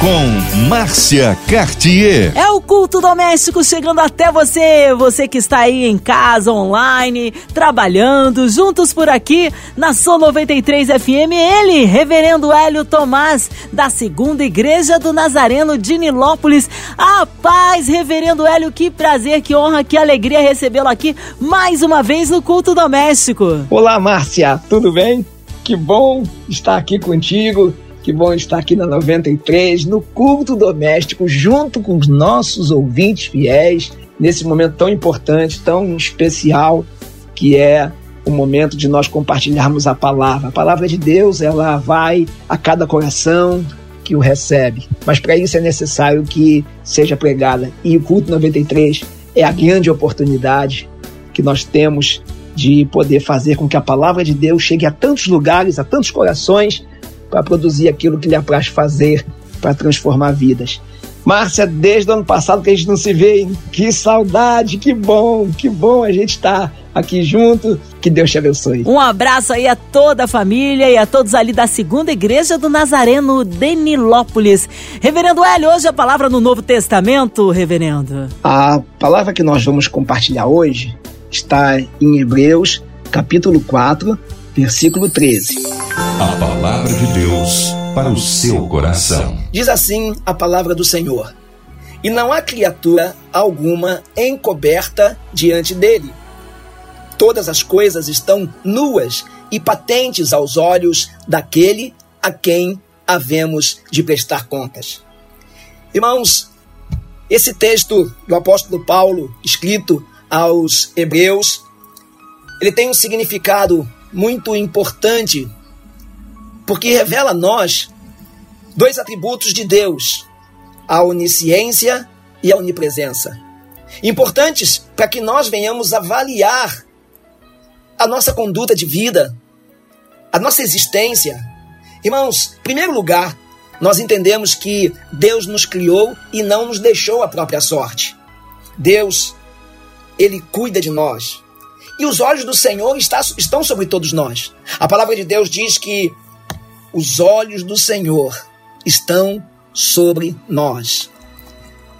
com Márcia Cartier. É o culto doméstico chegando até você, você que está aí em casa, online, trabalhando, juntos por aqui na Sou 93 FM, ele, Reverendo Hélio Tomás, da Segunda Igreja do Nazareno de Nilópolis. A paz, Reverendo Hélio, que prazer, que honra, que alegria recebê-lo aqui mais uma vez no culto doméstico. Olá, Márcia, tudo bem? Que bom estar aqui contigo que bom estar aqui na 93, no culto doméstico, junto com os nossos ouvintes fiéis, nesse momento tão importante, tão especial, que é o momento de nós compartilharmos a palavra. A palavra de Deus, ela vai a cada coração que o recebe. Mas para isso é necessário que seja pregada. E o culto 93 é a grande oportunidade que nós temos de poder fazer com que a palavra de Deus chegue a tantos lugares, a tantos corações, para produzir aquilo que lhe apraz fazer para transformar vidas. Márcia, desde o ano passado que a gente não se vê, hein? que saudade, que bom, que bom a gente estar tá aqui junto. Que Deus te abençoe. Um abraço aí a toda a família e a todos ali da Segunda Igreja do Nazareno Denilópolis. Reverendo Hélio, hoje a palavra no Novo Testamento, reverendo. A palavra que nós vamos compartilhar hoje está em Hebreus, capítulo 4, versículo 13. A palavra de Deus para o seu coração. Diz assim a palavra do Senhor: E não há criatura alguma encoberta diante dele. Todas as coisas estão nuas e patentes aos olhos daquele a quem havemos de prestar contas. Irmãos, esse texto do apóstolo Paulo, escrito aos Hebreus, ele tem um significado muito importante, porque revela a nós dois atributos de Deus: a onisciência e a onipresença. Importantes para que nós venhamos avaliar a nossa conduta de vida, a nossa existência. Irmãos, em primeiro lugar, nós entendemos que Deus nos criou e não nos deixou a própria sorte. Deus, Ele cuida de nós e os olhos do Senhor está, estão sobre todos nós. A palavra de Deus diz que os olhos do Senhor estão sobre nós.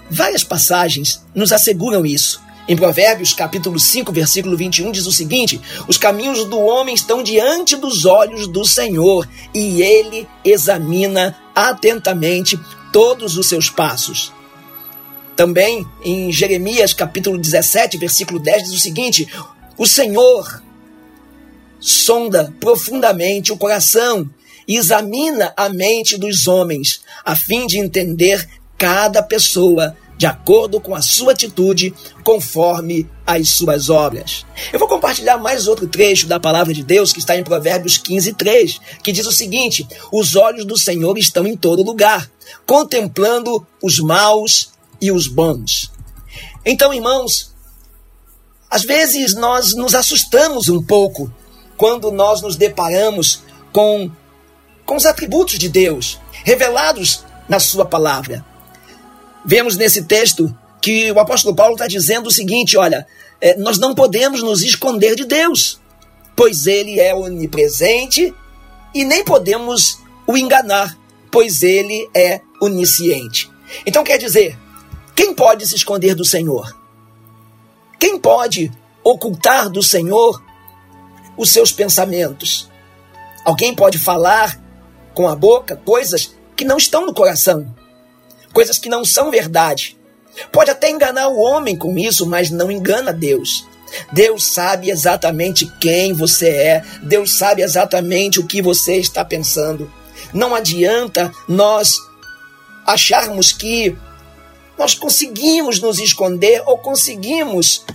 Várias passagens nos asseguram isso. Em Provérbios, capítulo 5, versículo 21, diz o seguinte: Os caminhos do homem estão diante dos olhos do Senhor, e ele examina atentamente todos os seus passos. Também em Jeremias, capítulo 17, versículo 10, diz o seguinte: o Senhor sonda profundamente o coração e examina a mente dos homens, a fim de entender cada pessoa de acordo com a sua atitude, conforme as suas obras. Eu vou compartilhar mais outro trecho da palavra de Deus que está em Provérbios 15, 3, que diz o seguinte: Os olhos do Senhor estão em todo lugar, contemplando os maus e os bons. Então, irmãos, às vezes nós nos assustamos um pouco quando nós nos deparamos com, com os atributos de Deus revelados na Sua palavra. Vemos nesse texto que o apóstolo Paulo está dizendo o seguinte: olha, é, nós não podemos nos esconder de Deus, pois Ele é onipresente e nem podemos o enganar, pois Ele é onisciente. Então quer dizer, quem pode se esconder do Senhor? Quem pode ocultar do Senhor os seus pensamentos? Alguém pode falar com a boca coisas que não estão no coração, coisas que não são verdade. Pode até enganar o homem com isso, mas não engana Deus. Deus sabe exatamente quem você é, Deus sabe exatamente o que você está pensando. Não adianta nós acharmos que nós conseguimos nos esconder ou conseguimos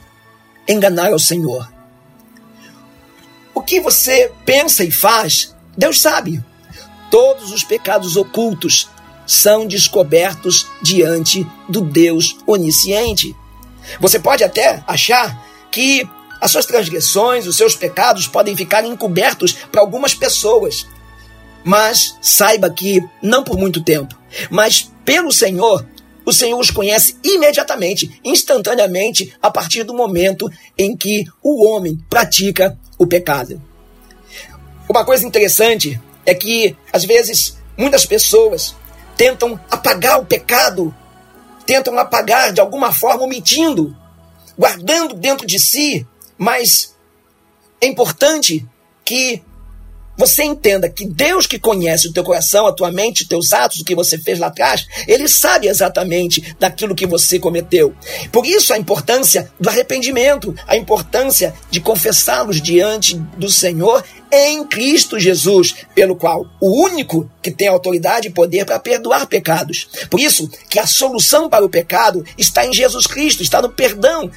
enganar o Senhor. O que você pensa e faz, Deus sabe. Todos os pecados ocultos são descobertos diante do Deus onisciente. Você pode até achar que as suas transgressões, os seus pecados podem ficar encobertos para algumas pessoas. Mas saiba que, não por muito tempo, mas pelo Senhor, o Senhor os conhece imediatamente, instantaneamente, a partir do momento em que o homem pratica o pecado. Uma coisa interessante é que, às vezes, muitas pessoas tentam apagar o pecado, tentam apagar de alguma forma, omitindo, guardando dentro de si, mas é importante que você entenda que Deus que conhece o teu coração, a tua mente, os teus atos, o que você fez lá atrás, ele sabe exatamente daquilo que você cometeu. Por isso a importância do arrependimento, a importância de confessá-los diante do Senhor em Cristo Jesus, pelo qual o único que tem autoridade e poder para perdoar pecados. Por isso que a solução para o pecado está em Jesus Cristo, está no perdão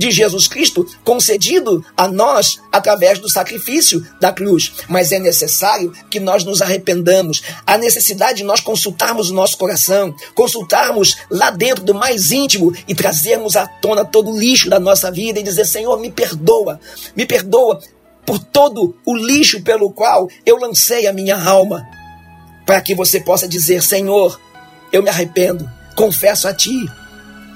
de Jesus Cristo concedido a nós através do sacrifício da cruz. Mas é necessário que nós nos arrependamos. Há necessidade de nós consultarmos o nosso coração, consultarmos lá dentro do mais íntimo e trazermos à tona todo o lixo da nossa vida e dizer: Senhor, me perdoa, me perdoa por todo o lixo pelo qual eu lancei a minha alma, para que você possa dizer: Senhor, eu me arrependo, confesso a Ti,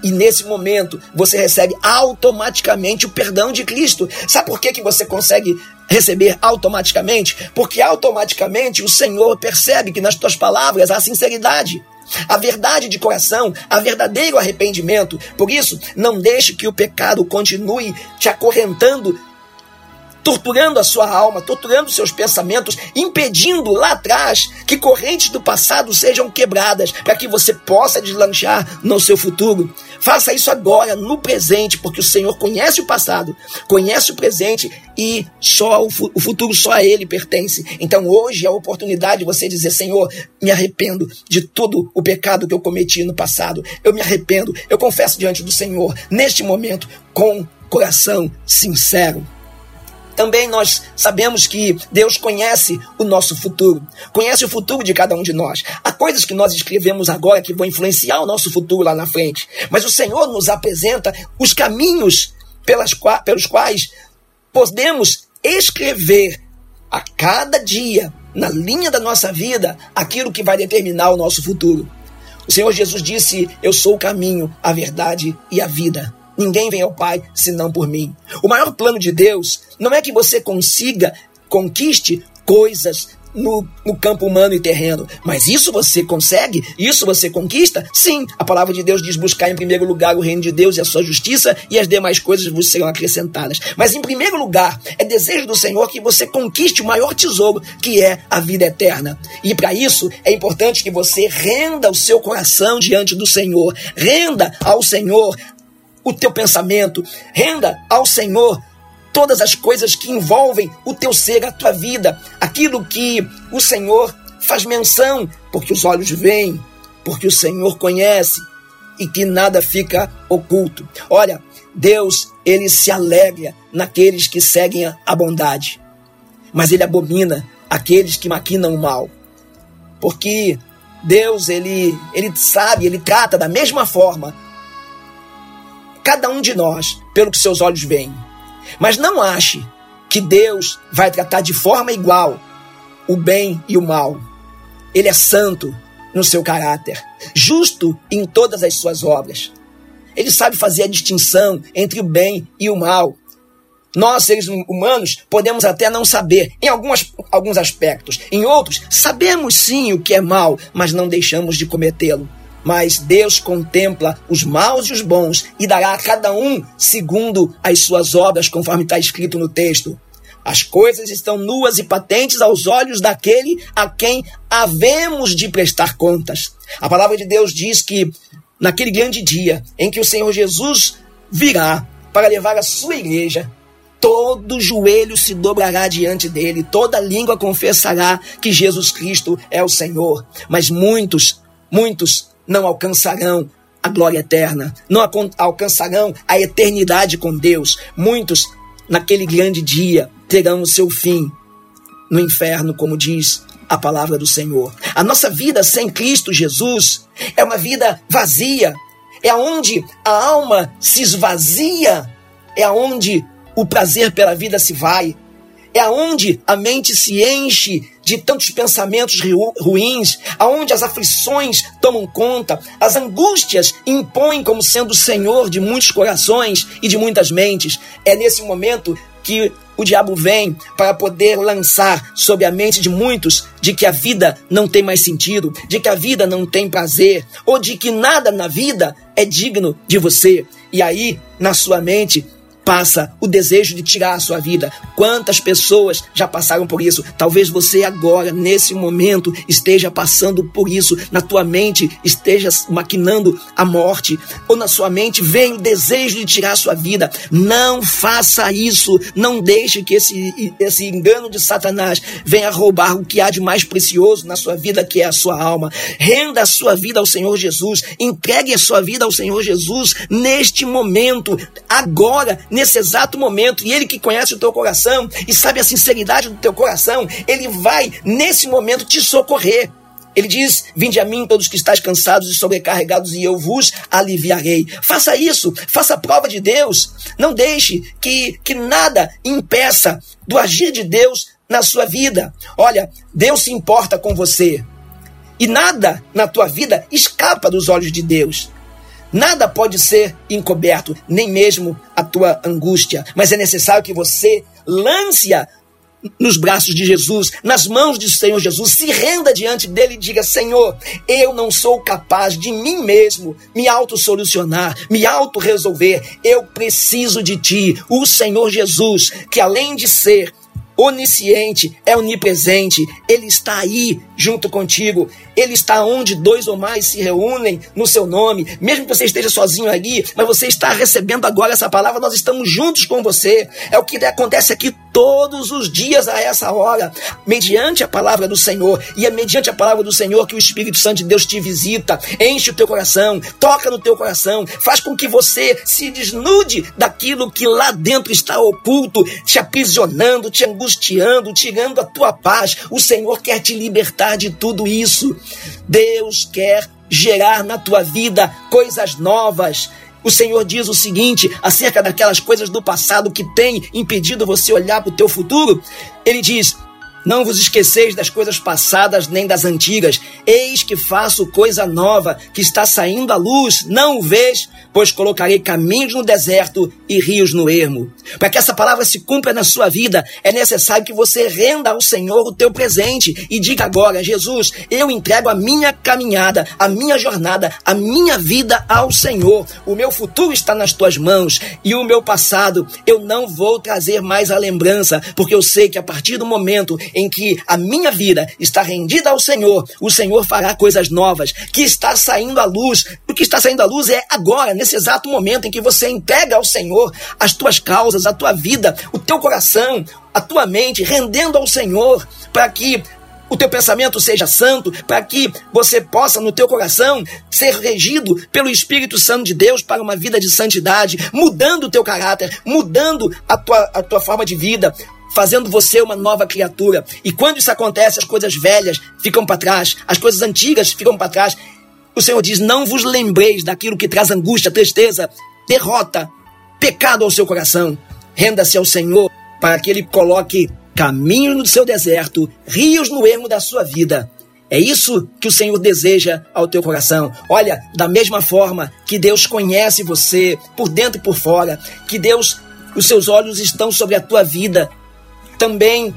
e nesse momento você recebe automaticamente o perdão de Cristo. Sabe por que, que você consegue receber automaticamente? Porque automaticamente o Senhor percebe que nas tuas palavras há sinceridade. A verdade de coração, a verdadeiro arrependimento. Por isso, não deixe que o pecado continue te acorrentando torturando a sua alma, torturando seus pensamentos, impedindo lá atrás que correntes do passado sejam quebradas, para que você possa deslanchar no seu futuro. Faça isso agora, no presente, porque o Senhor conhece o passado, conhece o presente e só o, o futuro só a Ele pertence. Então hoje é a oportunidade de você dizer: Senhor, me arrependo de todo o pecado que eu cometi no passado. Eu me arrependo, eu confesso diante do Senhor, neste momento, com coração sincero. Também nós sabemos que Deus conhece o nosso futuro, conhece o futuro de cada um de nós. Há coisas que nós escrevemos agora que vão influenciar o nosso futuro lá na frente, mas o Senhor nos apresenta os caminhos pelas, pelos quais podemos escrever a cada dia, na linha da nossa vida, aquilo que vai determinar o nosso futuro. O Senhor Jesus disse: Eu sou o caminho, a verdade e a vida. Ninguém vem ao Pai senão por mim. O maior plano de Deus não é que você consiga, conquiste coisas no, no, campo humano e terreno. Mas isso você consegue? Isso você conquista? Sim, a palavra de Deus diz: buscar em primeiro lugar o reino de Deus e a sua justiça, e as demais coisas vos serão acrescentadas. Mas em primeiro lugar, é desejo do Senhor que você conquiste o maior tesouro, que é a vida eterna. E para isso é importante que você renda o seu coração diante do Senhor, renda ao Senhor o teu pensamento, renda ao Senhor todas as coisas que envolvem o teu ser, a tua vida, aquilo que o Senhor faz menção, porque os olhos veem, porque o Senhor conhece e que nada fica oculto. Olha, Deus, ele se alegra naqueles que seguem a bondade, mas ele abomina aqueles que maquinam o mal. Porque Deus, ele, ele sabe, ele trata da mesma forma cada um de nós pelo que seus olhos veem. Mas não ache que Deus vai tratar de forma igual o bem e o mal. Ele é santo no seu caráter, justo em todas as suas obras. Ele sabe fazer a distinção entre o bem e o mal. Nós, seres humanos, podemos até não saber em algumas, alguns aspectos. Em outros, sabemos sim o que é mal, mas não deixamos de cometê-lo. Mas Deus contempla os maus e os bons e dará a cada um segundo as suas obras, conforme está escrito no texto. As coisas estão nuas e patentes aos olhos daquele a quem havemos de prestar contas. A palavra de Deus diz que naquele grande dia em que o Senhor Jesus virá para levar a sua igreja, todo joelho se dobrará diante dele, toda língua confessará que Jesus Cristo é o Senhor. Mas muitos, muitos não alcançarão a glória eterna, não alcançarão a eternidade com Deus. Muitos, naquele grande dia, terão o seu fim no inferno, como diz a palavra do Senhor. A nossa vida sem Cristo Jesus é uma vida vazia, é onde a alma se esvazia, é onde o prazer pela vida se vai, é onde a mente se enche de tantos pensamentos ruins, aonde as aflições tomam conta, as angústias impõem como sendo o Senhor de muitos corações e de muitas mentes. É nesse momento que o diabo vem para poder lançar sobre a mente de muitos de que a vida não tem mais sentido, de que a vida não tem prazer, ou de que nada na vida é digno de você. E aí, na sua mente, passa o desejo de tirar a sua vida. Quantas pessoas já passaram por isso? Talvez você agora, nesse momento, esteja passando por isso. Na tua mente esteja maquinando a morte, ou na sua mente vem o desejo de tirar a sua vida. Não faça isso. Não deixe que esse, esse engano de Satanás venha roubar o que há de mais precioso na sua vida, que é a sua alma. Renda a sua vida ao Senhor Jesus. Entregue a sua vida ao Senhor Jesus neste momento, agora nesse exato momento, e Ele que conhece o teu coração e sabe a sinceridade do teu coração, Ele vai nesse momento te socorrer. Ele diz: Vinde a mim, todos que estáis cansados e sobrecarregados, e eu vos aliviarei. Faça isso, faça a prova de Deus. Não deixe que, que nada impeça do agir de Deus na sua vida. Olha, Deus se importa com você. E nada na tua vida escapa dos olhos de Deus. Nada pode ser encoberto, nem mesmo a tua angústia, mas é necessário que você lance-a nos braços de Jesus, nas mãos do Senhor Jesus, se renda diante dele e diga: Senhor, eu não sou capaz de mim mesmo me auto-solucionar, me auto-resolver. Eu preciso de ti, o Senhor Jesus, que além de ser onisciente, é onipresente, ele está aí junto contigo. Ele está onde dois ou mais se reúnem no seu nome. Mesmo que você esteja sozinho ali, mas você está recebendo agora essa palavra, nós estamos juntos com você. É o que acontece aqui todos os dias a essa hora, mediante a palavra do Senhor. E é mediante a palavra do Senhor que o Espírito Santo de Deus te visita, enche o teu coração, toca no teu coração, faz com que você se desnude daquilo que lá dentro está oculto, te aprisionando, te angustiando, tirando a tua paz. O Senhor quer te libertar de tudo isso. Deus quer gerar na tua vida coisas novas. O Senhor diz o seguinte acerca daquelas coisas do passado que tem impedido você olhar para o teu futuro. Ele diz: não vos esqueceis das coisas passadas nem das antigas. Eis que faço coisa nova, que está saindo à luz. Não o vês? Pois colocarei caminhos no deserto e rios no ermo. Para que essa palavra se cumpra na sua vida, é necessário que você renda ao Senhor o teu presente e diga agora: Jesus, eu entrego a minha caminhada, a minha jornada, a minha vida ao Senhor. O meu futuro está nas tuas mãos e o meu passado eu não vou trazer mais a lembrança, porque eu sei que a partir do momento em que a minha vida está rendida ao Senhor, o Senhor fará coisas novas, que está saindo à luz. O que está saindo à luz é agora, nesse exato momento em que você entrega ao Senhor as tuas causas, a tua vida, o teu coração, a tua mente, rendendo ao Senhor, para que o teu pensamento seja santo, para que você possa no teu coração ser regido pelo Espírito Santo de Deus para uma vida de santidade, mudando o teu caráter, mudando a tua, a tua forma de vida, fazendo você uma nova criatura. E quando isso acontece, as coisas velhas ficam para trás, as coisas antigas ficam para trás. O Senhor diz: Não vos lembreis daquilo que traz angústia, tristeza, derrota, pecado ao seu coração. Renda-se ao Senhor para que Ele coloque caminho no seu deserto, rios no ermo da sua vida. É isso que o Senhor deseja ao teu coração. Olha, da mesma forma que Deus conhece você por dentro e por fora, que Deus, os seus olhos estão sobre a tua vida, também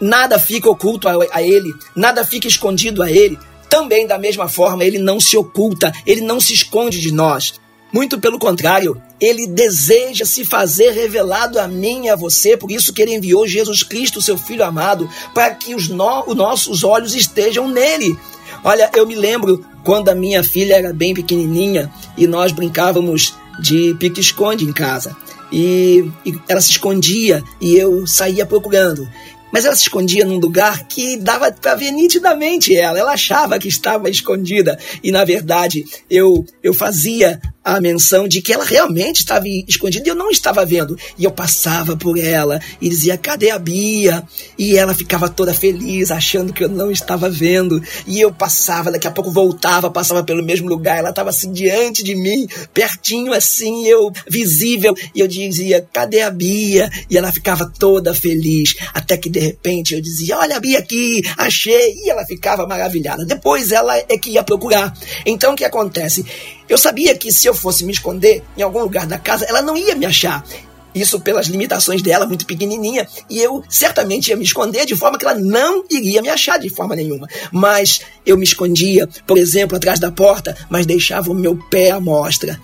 nada fica oculto a, a ele, nada fica escondido a ele. Também, da mesma forma, ele não se oculta, ele não se esconde de nós. Muito pelo contrário, ele deseja se fazer revelado a mim e a você, por isso que ele enviou Jesus Cristo, seu Filho amado, para que os, no, os nossos olhos estejam nele. Olha, eu me lembro quando a minha filha era bem pequenininha e nós brincávamos de pique-esconde em casa e, e ela se escondia e eu saía procurando. Mas ela se escondia num lugar que dava para ver nitidamente ela. Ela achava que estava escondida e na verdade eu eu fazia a menção de que ela realmente estava escondida e eu não estava vendo. E eu passava por ela e dizia: Cadê a Bia? E ela ficava toda feliz, achando que eu não estava vendo. E eu passava, daqui a pouco voltava, passava pelo mesmo lugar. Ela estava assim diante de mim, pertinho assim, eu visível. E eu dizia: Cadê a Bia? E ela ficava toda feliz. Até que de repente eu dizia: Olha a Bia aqui, achei. E ela ficava maravilhada. Depois ela é que ia procurar. Então o que acontece? Eu sabia que se eu fosse me esconder em algum lugar da casa, ela não ia me achar. Isso pelas limitações dela, muito pequenininha, e eu certamente ia me esconder de forma que ela não iria me achar de forma nenhuma. Mas eu me escondia, por exemplo, atrás da porta, mas deixava o meu pé à mostra.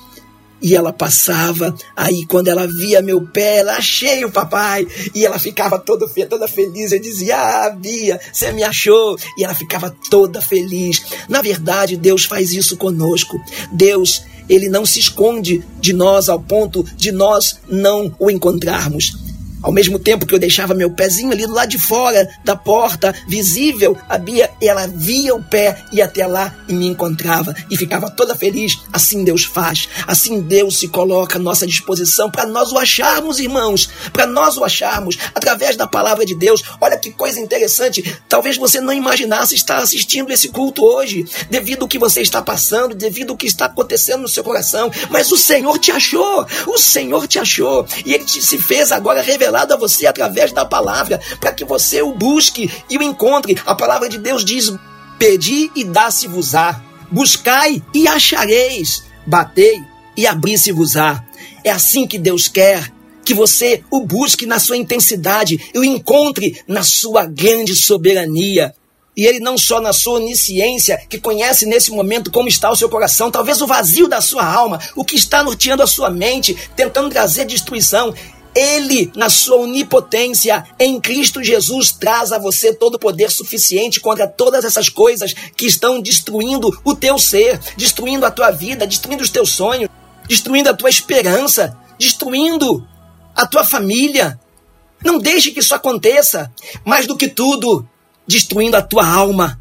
E ela passava, aí quando ela via meu pé, ela achei o papai. E ela ficava toda, toda feliz. Eu dizia, ah, Bia, você me achou. E ela ficava toda feliz. Na verdade, Deus faz isso conosco. Deus, ele não se esconde de nós ao ponto de nós não o encontrarmos. Ao mesmo tempo que eu deixava meu pezinho ali do lado de fora da porta, visível, a Bia, ela via o pé e até lá e me encontrava e ficava toda feliz. Assim Deus faz, assim Deus se coloca à nossa disposição para nós o acharmos, irmãos, para nós o acharmos através da palavra de Deus. Olha que coisa interessante. Talvez você não imaginasse estar assistindo esse culto hoje, devido ao que você está passando, devido ao que está acontecendo no seu coração, mas o Senhor te achou, o Senhor te achou e ele te, se fez agora revelar revelado a você através da palavra, para que você o busque e o encontre. A palavra de Deus diz: Pedi e dá-se-vos-á, buscai e achareis, batei e abri-se-vos-á. É assim que Deus quer que você o busque na sua intensidade e o encontre na sua grande soberania. E ele não só na sua onisciência, que conhece nesse momento como está o seu coração, talvez o vazio da sua alma, o que está norteando a sua mente, tentando trazer destruição. Ele, na sua onipotência, em Cristo Jesus, traz a você todo o poder suficiente contra todas essas coisas que estão destruindo o teu ser, destruindo a tua vida, destruindo os teus sonhos, destruindo a tua esperança, destruindo a tua família. Não deixe que isso aconteça. Mais do que tudo, destruindo a tua alma,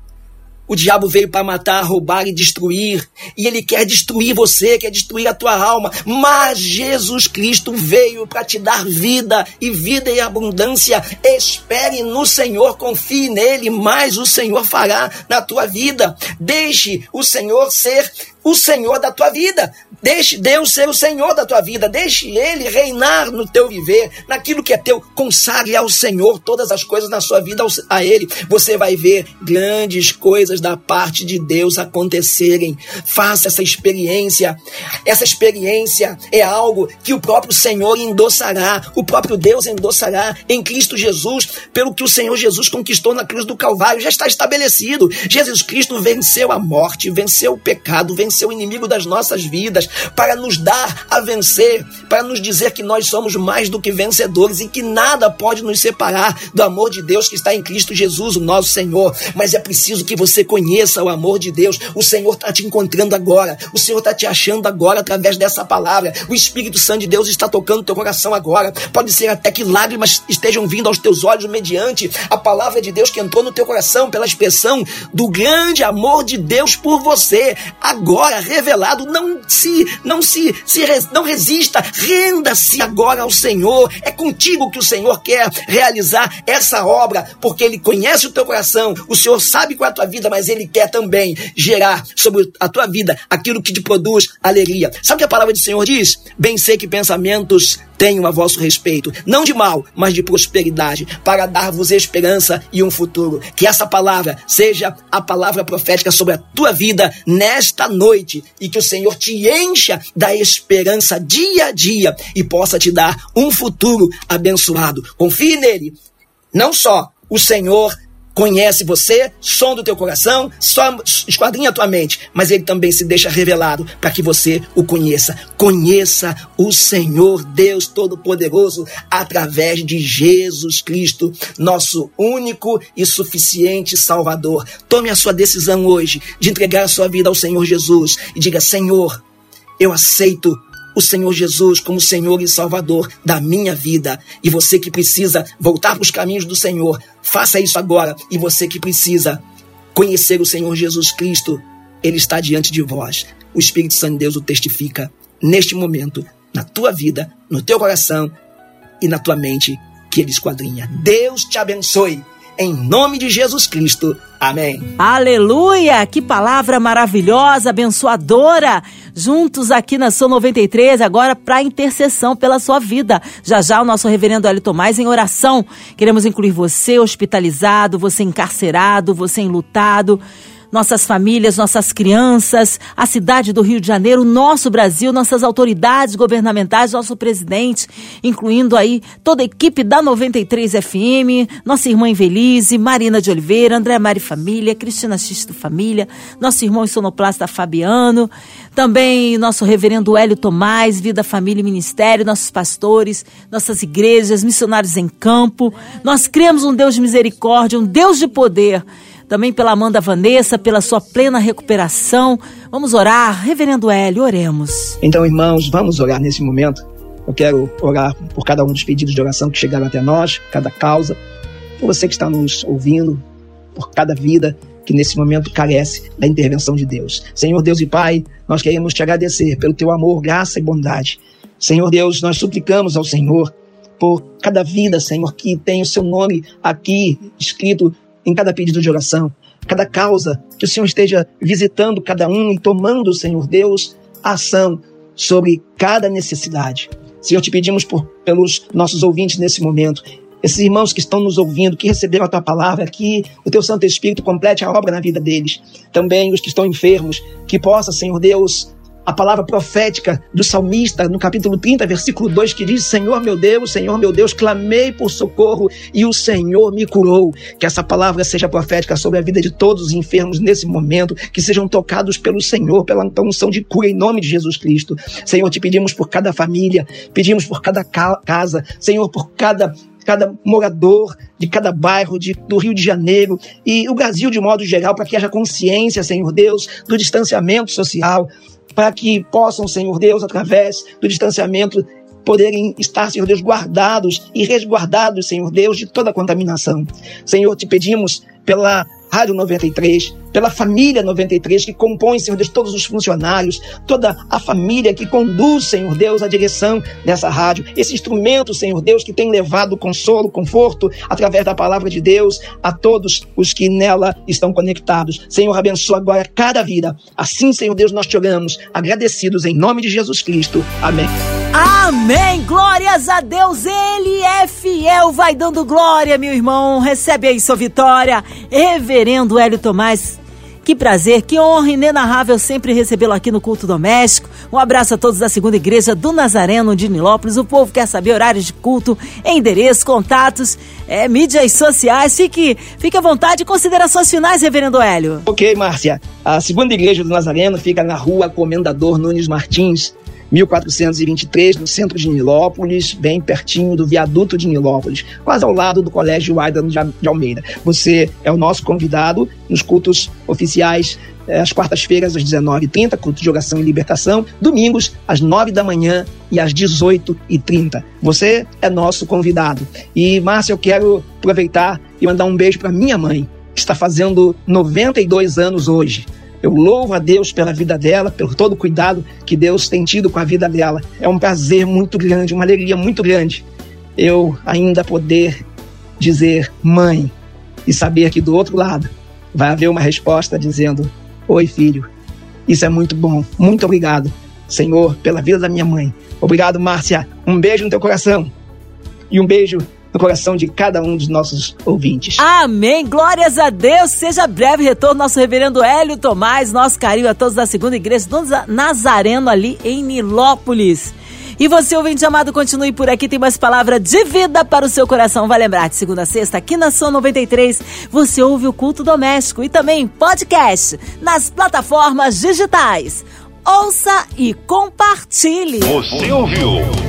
o diabo veio para matar, roubar e destruir. E ele quer destruir você, quer destruir a tua alma. Mas Jesus Cristo veio para te dar vida e vida em abundância. Espere no Senhor, confie nele, mas o Senhor fará na tua vida. Deixe o Senhor ser o Senhor da tua vida. Deixe Deus ser o Senhor da tua vida. Deixe Ele reinar no teu viver, naquilo que é teu. Consagre ao Senhor todas as coisas na sua vida a Ele. Você vai ver grandes coisas da parte de Deus acontecerem. Faça essa experiência. Essa experiência é algo que o próprio Senhor endossará, o próprio Deus endossará em Cristo Jesus, pelo que o Senhor Jesus conquistou na cruz do Calvário. Já está estabelecido. Jesus Cristo venceu a morte, venceu o pecado, venceu o inimigo das nossas vidas para nos dar a vencer, para nos dizer que nós somos mais do que vencedores e que nada pode nos separar do amor de Deus que está em Cristo Jesus, o nosso Senhor. Mas é preciso que você conheça o amor de Deus. O Senhor está te encontrando agora, o Senhor está te achando agora através dessa palavra. O Espírito Santo de Deus está tocando teu coração agora. Pode ser até que lágrimas estejam vindo aos teus olhos mediante a palavra de Deus que entrou no teu coração pela expressão do grande amor de Deus por você. Agora revelado, não se não se, se não resista, renda-se agora ao Senhor. É contigo que o Senhor quer realizar essa obra, porque Ele conhece o teu coração, o Senhor sabe qual é a tua vida, mas Ele quer também gerar sobre a tua vida aquilo que te produz alegria. Sabe o que a palavra do Senhor diz? Bem sei que pensamentos tenho a vosso respeito, não de mal, mas de prosperidade, para dar-vos esperança e um futuro. Que essa palavra seja a palavra profética sobre a tua vida nesta noite e que o Senhor te encha da esperança dia a dia e possa te dar um futuro abençoado. Confie nele. Não só o Senhor conhece você, som do teu coração, só esquadrinha a tua mente, mas ele também se deixa revelado para que você o conheça. Conheça o Senhor Deus Todo-Poderoso através de Jesus Cristo, nosso único e suficiente Salvador. Tome a sua decisão hoje de entregar a sua vida ao Senhor Jesus e diga: Senhor, eu aceito o Senhor Jesus como Senhor e Salvador da minha vida. E você que precisa voltar para os caminhos do Senhor, faça isso agora. E você que precisa conhecer o Senhor Jesus Cristo, Ele está diante de vós. O Espírito Santo de Deus o testifica. neste momento, na tua vida, no teu coração e na tua mente, que ele esquadrinha. Deus te abençoe. Em nome de Jesus Cristo. Amém. Aleluia! Que palavra maravilhosa, abençoadora. Juntos aqui na São 93, agora para intercessão pela sua vida. Já já o nosso reverendo Hélio Tomás em oração. Queremos incluir você hospitalizado, você encarcerado, você enlutado nossas famílias, nossas crianças, a cidade do Rio de Janeiro, nosso Brasil, nossas autoridades governamentais, nosso presidente, incluindo aí toda a equipe da 93 FM, nossa irmã Invelise, Marina de Oliveira, André Mari Família, Cristina Xisto Família, nosso irmão sonoplasta Fabiano, também nosso reverendo Hélio Tomás, Vida, Família e Ministério, nossos pastores, nossas igrejas, missionários em campo. Nós cremos um Deus de misericórdia, um Deus de poder também pela Amanda Vanessa, pela sua plena recuperação. Vamos orar. Reverendo Hélio, oremos. Então, irmãos, vamos orar nesse momento. Eu quero orar por cada um dos pedidos de oração que chegaram até nós, cada causa, por você que está nos ouvindo, por cada vida que nesse momento carece da intervenção de Deus. Senhor Deus e Pai, nós queremos te agradecer pelo teu amor, graça e bondade. Senhor Deus, nós suplicamos ao Senhor por cada vida, Senhor, que tem o seu nome aqui escrito em cada pedido de oração, cada causa, que o Senhor esteja visitando cada um e tomando, Senhor Deus, ação sobre cada necessidade. Senhor, te pedimos por, pelos nossos ouvintes nesse momento, esses irmãos que estão nos ouvindo, que receberam a tua palavra, que o teu Santo Espírito complete a obra na vida deles. Também os que estão enfermos, que possa, Senhor Deus, a palavra profética do salmista no capítulo 30, versículo 2, que diz: Senhor meu Deus, Senhor meu Deus, clamei por socorro e o Senhor me curou. Que essa palavra seja profética sobre a vida de todos os enfermos nesse momento, que sejam tocados pelo Senhor, pela unção de cura em nome de Jesus Cristo. Senhor, te pedimos por cada família, pedimos por cada casa, Senhor, por cada cada morador de cada bairro de, do Rio de Janeiro e o Brasil de modo geral, para que haja consciência, Senhor Deus, do distanciamento social, para que possam, Senhor Deus, através do distanciamento, poderem estar, Senhor Deus, guardados e resguardados, Senhor Deus, de toda contaminação. Senhor, te pedimos pela Rádio 93, pela família 93, que compõe, Senhor Deus, todos os funcionários, toda a família que conduz, Senhor Deus, a direção dessa rádio. Esse instrumento, Senhor Deus, que tem levado consolo, conforto, através da palavra de Deus, a todos os que nela estão conectados. Senhor, abençoa agora cada vida. Assim, Senhor Deus, nós te oramos, agradecidos em nome de Jesus Cristo. Amém. Amém! Glórias a Deus, Ele é fiel, vai dando glória, meu irmão. Recebe aí sua vitória. Reverendo Hélio Tomás, que prazer, que honra inenarrável sempre recebê-lo aqui no Culto Doméstico. Um abraço a todos da Segunda Igreja do Nazareno de Nilópolis. O povo quer saber horários de culto, endereço, contatos, é, mídias sociais. Fique, fique à vontade. Considerações finais, Reverendo Hélio. Ok, Márcia. A Segunda Igreja do Nazareno fica na rua Comendador Nunes Martins, 1423, no centro de Nilópolis, bem pertinho do viaduto de Nilópolis, quase ao lado do Colégio Aidan de Almeida. Você é o nosso convidado nos cultos oficiais eh, às quartas-feiras às 19h30, culto de oração e libertação, domingos às 9 da manhã e às 18h30. Você é nosso convidado. E, Márcia, eu quero aproveitar e mandar um beijo para minha mãe, que está fazendo 92 anos hoje. Eu louvo a Deus pela vida dela, pelo todo o cuidado que Deus tem tido com a vida dela. É um prazer muito grande, uma alegria muito grande eu ainda poder dizer mãe e saber que do outro lado vai haver uma resposta dizendo: Oi, filho. Isso é muito bom. Muito obrigado, Senhor, pela vida da minha mãe. Obrigado, Márcia. Um beijo no teu coração. E um beijo no coração de cada um dos nossos ouvintes. Amém. Glórias a Deus. Seja breve retorno nosso reverendo Hélio Tomás. Nosso carinho a todos da segunda igreja do Nazareno ali em Nilópolis. E você, ouvinte amado, continue por aqui. Tem mais palavra de vida para o seu coração. Vai lembrar, de segunda a sexta, aqui na Som 93, você ouve o culto doméstico e também podcast nas plataformas digitais. Ouça e compartilhe. Você ouviu?